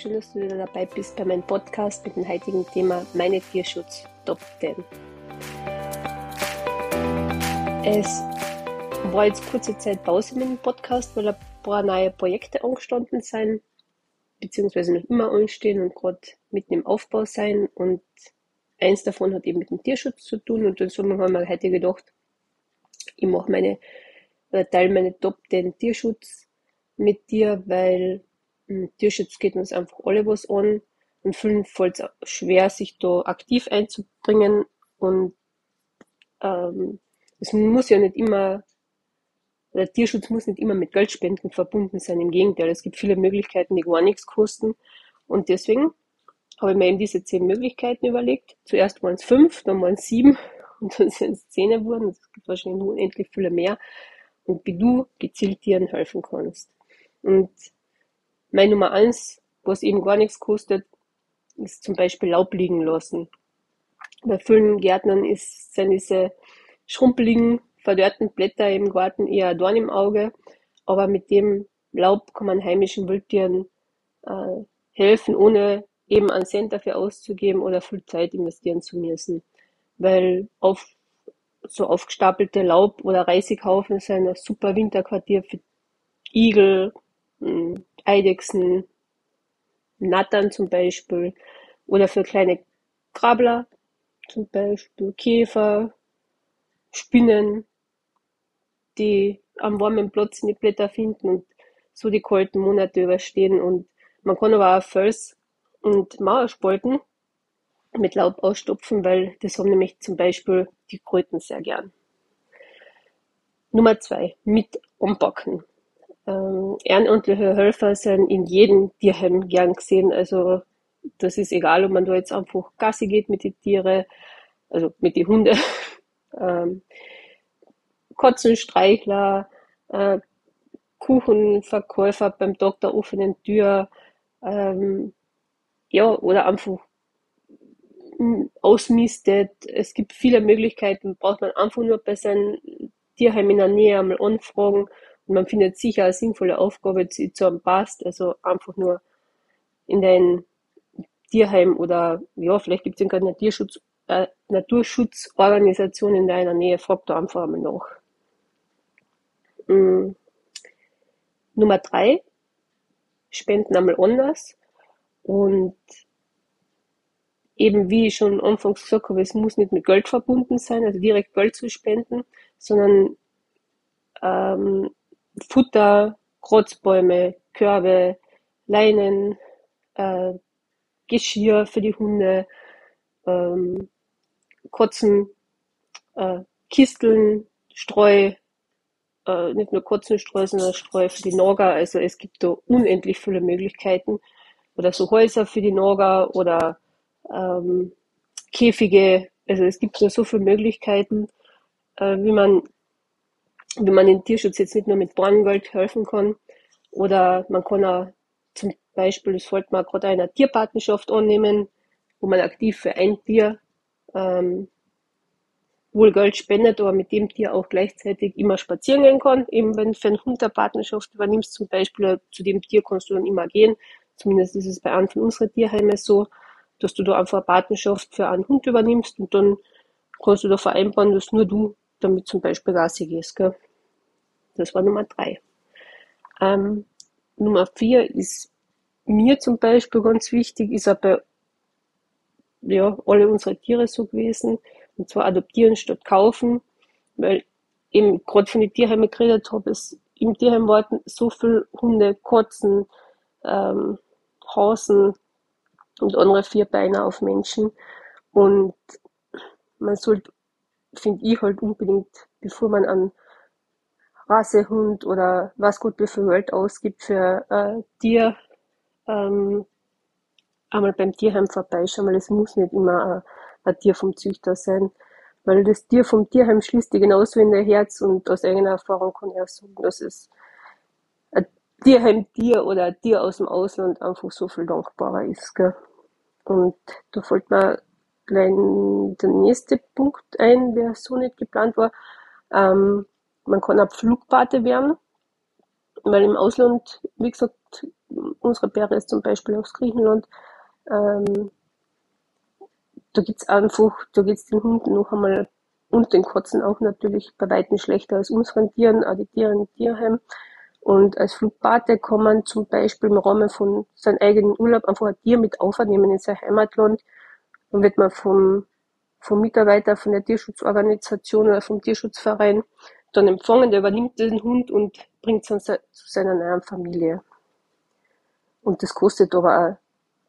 schön, dass du wieder dabei bist bei meinem Podcast mit dem heutigen Thema Meine Tierschutz Top 10. Es war jetzt kurze Zeit Pause mit dem Podcast, weil ein paar neue Projekte angestanden sind, beziehungsweise noch immer anstehen und gerade mitten im Aufbau sein. Und eins davon hat eben mit dem Tierschutz zu tun. Und dann haben wir heute gedacht, ich mache meine, oder teile meine Top 10 Tierschutz mit dir, weil hm, Tierschutz geht uns einfach alle was an und fällt es schwer, sich da aktiv einzubringen und ähm, es muss ja nicht immer, der Tierschutz muss nicht immer mit Geldspenden verbunden sein, im Gegenteil, es gibt viele Möglichkeiten, die gar nichts kosten und deswegen habe ich mir eben diese zehn Möglichkeiten überlegt. Zuerst waren es fünf, dann waren es sieben und dann sind es zehn geworden. Es gibt wahrscheinlich unendlich viele mehr. Und wie du gezielt Tieren helfen kannst. Und mein Nummer eins, was eben gar nichts kostet, ist zum Beispiel Laub liegen lassen. Bei vielen Gärtnern ist, sind diese schrumpeligen, verdörrten Blätter im Garten eher ein Dorn im Auge, aber mit dem Laub kann man heimischen Wildtieren äh, helfen, ohne eben einen Cent dafür auszugeben oder viel Zeit investieren zu müssen. Weil auf so aufgestapelte Laub- oder Reisighaufen sind ein super Winterquartier für Igel, hm, Eidechsen, Nattern zum Beispiel oder für kleine Krabbler, zum Beispiel Käfer, Spinnen, die am warmen Platz in die Blätter finden und so die kalten Monate überstehen. Und man kann aber auch Fels und Mauerspalten mit Laub ausstopfen, weil das haben nämlich zum Beispiel die Kröten sehr gern. Nummer zwei, mit anpacken. Ähm, ehrenamtliche Helfer sind in jedem Tierheim gern gesehen. Also das ist egal, ob man da jetzt einfach Gassi geht mit den Tieren, also mit den Hunden, ähm, Kotzenstreichler, äh, Kuchenverkäufer beim der offenen Tür, ähm, ja, oder einfach ausmistet. Es gibt viele Möglichkeiten, braucht man einfach nur bei seinem Tierheim in der Nähe einmal anfragen und man findet sicher eine sinnvolle Aufgabe, die zu einem passt. Also einfach nur in dein Tierheim oder ja, vielleicht gibt es irgendeine Naturschutz, äh, Naturschutzorganisation in deiner Nähe, frag da einfach einmal nach. Mhm. Nummer drei, Spenden einmal anders und eben wie ich schon anfangs gesagt habe, es muss nicht mit Geld verbunden sein, also direkt Geld zu spenden, sondern ähm, Futter, Krotzbäume, Körbe, Leinen, äh, Geschirr für die Hunde, ähm, Kotzen, äh, Kisteln, Streu, äh, nicht nur Kotzenstreu, sondern Streu für die Nager. Also es gibt da unendlich viele Möglichkeiten. Oder so Häuser für die Nager oder ähm, Käfige. Also es gibt da so viele Möglichkeiten, äh, wie man wie man den Tierschutz jetzt nicht nur mit Borngeld helfen kann. Oder man kann auch zum Beispiel, das wollte man gerade einer Tierpartnerschaft annehmen, wo man aktiv für ein Tier ähm, wohl Geld spendet, aber mit dem Tier auch gleichzeitig immer spazieren gehen kann. Eben wenn du für einen Hund eine Partnerschaft übernimmst, zum Beispiel, zu dem Tier kannst du dann immer gehen. Zumindest ist es bei einem von unseren Tierheimen so, dass du da einfach eine Partnerschaft für einen Hund übernimmst und dann kannst du da vereinbaren, dass nur du damit zum Beispiel Gassi gehst. Gell? Das war Nummer drei. Ähm, Nummer vier ist mir zum Beispiel ganz wichtig, ist aber ja, alle unsere Tiere so gewesen, und zwar adoptieren statt kaufen, weil eben gerade von den Tierheimen geredet habe, es im Tierheim warten so viele Hunde, Katzen, ähm, Hasen und andere Vierbeiner auf Menschen und man sollte finde ich halt unbedingt, bevor man einen Rassehund oder was gut wie viel Geld ausgibt für ein Tier, ähm, einmal beim Tierheim vorbeischauen, weil es muss nicht immer ein, ein Tier vom Züchter sein. Weil das Tier vom Tierheim schließt dir genauso in der Herz und aus eigener Erfahrung kann ich auch sagen, dass es ein Tierheim-Tier oder ein Tier aus dem Ausland einfach so viel dankbarer ist. Gell? Und da fällt mir gleich der nächste Punkt ein, der so nicht geplant war. Ähm, man kann auch Flugpate werden, weil im Ausland, wie gesagt, unsere Bäre ist zum Beispiel aus Griechenland. Ähm, da gibt's einfach, da geht's den Hunden noch einmal und den Katzen auch natürlich bei weitem schlechter als unseren Tieren, auch die Tiere im Tierheim. Und als Flugbate kann man zum Beispiel im Rahmen von seinem eigenen Urlaub einfach ein Tier mit aufnehmen in sein Heimatland. Dann wird man vom, vom Mitarbeiter von der Tierschutzorganisation oder vom Tierschutzverein dann empfangen, der übernimmt den Hund und bringt ihn zu seiner neuen Familie. Und das kostet aber auch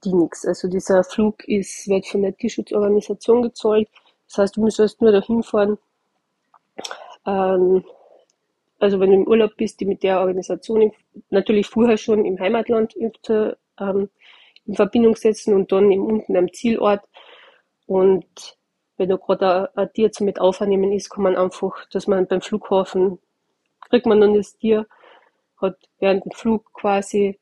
die nichts. Also dieser Flug ist, wird von der Tierschutzorganisation gezahlt. Das heißt, du müsstest nur dahin fahren. Ähm, also wenn du im Urlaub bist, die mit der Organisation natürlich vorher schon im Heimatland ähm, in Verbindung setzen und dann eben unten am Zielort. Und wenn da gerade ein, Tier zum mit aufnehmen ist, kann man einfach, dass man beim Flughafen kriegt man dann das Tier, hat während dem Flug quasi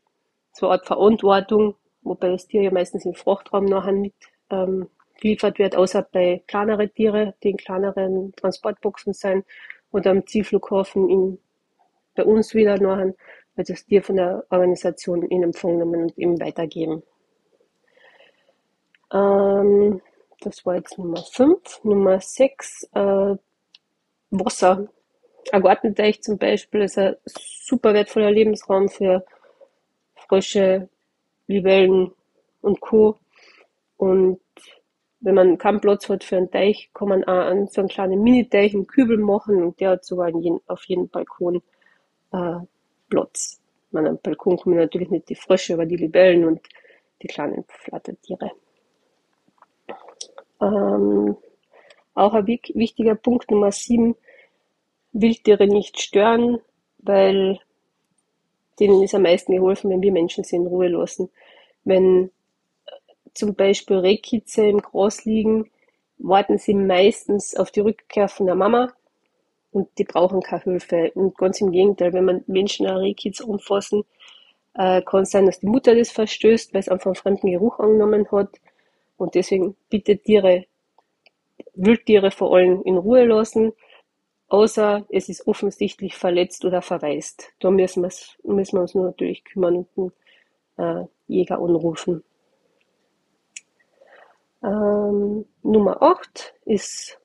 so eine Art Verantwortung, wobei das Tier ja meistens im Frachtraum nachher mit ähm, geliefert wird, außer bei kleineren Tiere, die in kleineren Transportboxen sein und am Zielflughafen in, bei uns wieder nachher wird das Tier von der Organisation in Empfang genommen und eben weitergeben. Ähm, das war jetzt Nummer 5. Nummer 6, äh, Wasser. Ein Gartenteich zum Beispiel ist ein super wertvoller Lebensraum für Frösche, Libellen und Co. Und wenn man keinen Platz hat für einen Teich, kann man auch an so einen kleinen Mini-Teich im Kübel machen und der hat sogar jeden, auf jedem Balkon äh, Platz. Man, am Balkon kommen natürlich nicht die Frösche, aber die Libellen und die kleinen Flattertiere. Ähm, auch ein wichtiger Punkt Nummer 7, Wildtiere nicht stören, weil denen ist am meisten geholfen, wenn wir Menschen sie in Ruhe lassen. Wenn äh, zum Beispiel Rehkitze im Gras liegen, warten sie meistens auf die Rückkehr von der Mama und die brauchen keine Hilfe. Und ganz im Gegenteil, wenn man Menschen eine Rehkitze umfassen, äh, kann es sein, dass die Mutter das verstößt, weil es einfach einen fremden Geruch angenommen hat. Und deswegen bitte Tiere, Wildtiere vor allem in Ruhe lassen, außer es ist offensichtlich verletzt oder verwaist. Da müssen, müssen wir uns nur natürlich kümmern und einen äh, Jäger anrufen. Ähm, Nummer 8 ist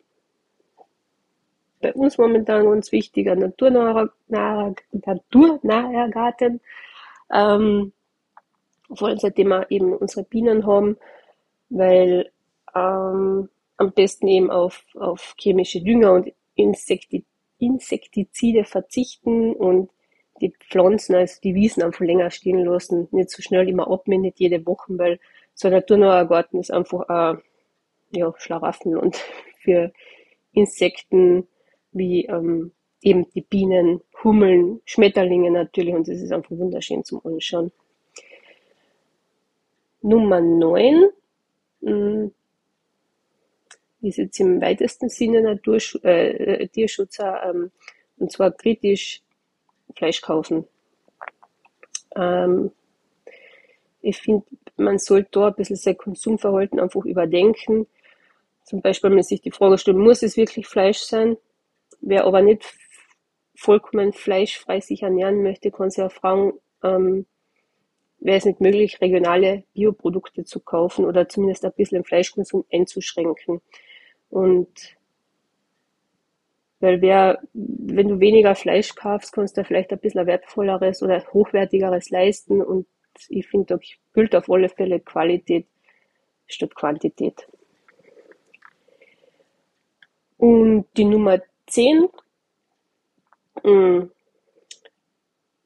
bei uns momentan ganz wichtiger naturnaher, naturnaher Garten. Ähm, vor allem seitdem wir eben unsere Bienen haben, weil ähm, am besten eben auf, auf chemische Dünger und Insekti Insektizide verzichten und die Pflanzen, also die Wiesen einfach länger stehen lassen, nicht so schnell immer abmähen, nicht jede Woche, weil so ein naturnaher ist einfach ein ja, Schlaraffenland für Insekten wie ähm, eben die Bienen, Hummeln, Schmetterlinge natürlich und das ist einfach wunderschön zum Anschauen. Nummer 9 hm. Ist jetzt im weitesten Sinne Natursch äh, äh, Tierschutzer, ähm, und zwar kritisch Fleisch kaufen. Ähm, ich finde, man sollte da ein bisschen sein Konsumverhalten einfach überdenken. Zum Beispiel, wenn man sich die Frage stellt, muss es wirklich Fleisch sein? Wer aber nicht vollkommen fleischfrei sich ernähren möchte, kann sich auch fragen, ähm, wäre es nicht möglich, regionale Bioprodukte zu kaufen oder zumindest ein bisschen den Fleischkonsum einzuschränken. Und weil wer, wenn du weniger Fleisch kaufst, kannst du vielleicht ein bisschen wertvolleres oder hochwertigeres leisten. Und ich finde, da gilt auf alle Fälle Qualität statt Quantität. Und die Nummer 10,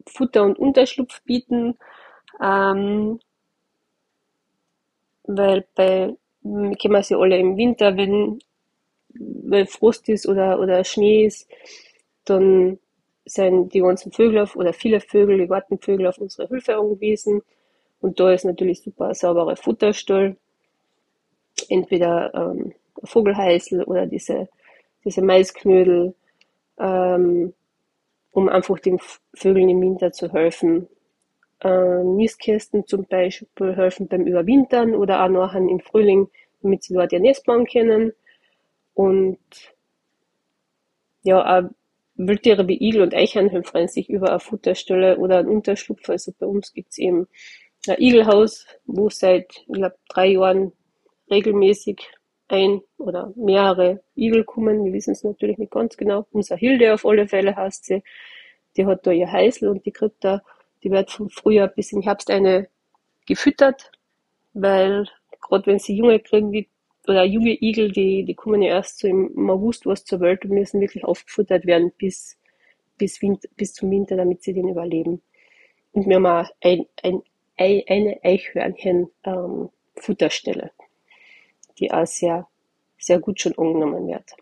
Futter und Unterschlupf bieten. Ähm, weil bei, kennen wir sie alle im Winter, wenn, wenn Frost ist oder, oder Schnee ist, dann sind die ganzen Vögel auf, oder viele Vögel, die Gartenvögel auf unsere Hilfe angewiesen. Und da ist natürlich super ein sauberer Futterstall. Entweder ähm, Vogelheißel oder diese, diese Maisknödel, ähm, um einfach den Vögeln im Winter zu helfen äh, Nistkästen zum Beispiel helfen beim Überwintern oder auch nachher im Frühling, damit sie dort ihr Nest bauen können. Und ja, auch Wildtiere wie Igel und Eichhörnchen freuen sich über eine Futterstelle oder einen Unterschlupf. Also bei uns gibt es eben ein Igelhaus, wo seit, ich glaube, drei Jahren regelmäßig ein oder mehrere Igel kommen. Wir wissen es natürlich nicht ganz genau. Unser Hilde auf alle Fälle heißt sie. Die hat da ihr Heißel und die kriegt da, die wird vom Frühjahr bis im Herbst eine gefüttert, weil gerade wenn sie Junge kriegen, die, oder junge Igel, die, die kommen ja erst so im August was zur Welt und müssen wirklich aufgefuttert werden bis, bis, Winter, bis zum Winter, damit sie den überleben. Und wir haben auch ein, ein, eine Eichhörnchen-Futterstelle. Ähm, die auch sehr, sehr gut schon angenommen wird.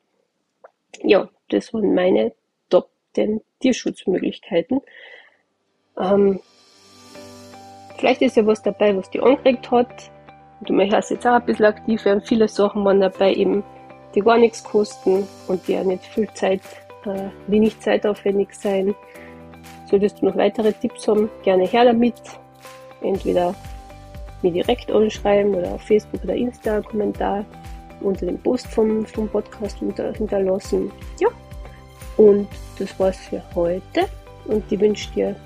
Ja, das waren meine Top 10 Tierschutzmöglichkeiten. Ähm, vielleicht ist ja was dabei, was die angeregt hat. Du möchtest jetzt auch ein bisschen aktiv werden. Viele Sachen waren dabei eben, die gar nichts kosten und die auch nicht viel Zeit, äh, wenig zeitaufwendig sein. Solltest du noch weitere Tipps haben, gerne her damit. Entweder mir direkt anschreiben oder auf Facebook oder Insta einen Kommentar unter dem Post vom, vom Podcast unter, hinterlassen. Ja, und das war's für heute und ich wünsche dir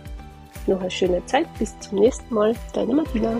noch eine schöne Zeit. Bis zum nächsten Mal. Deine Martina.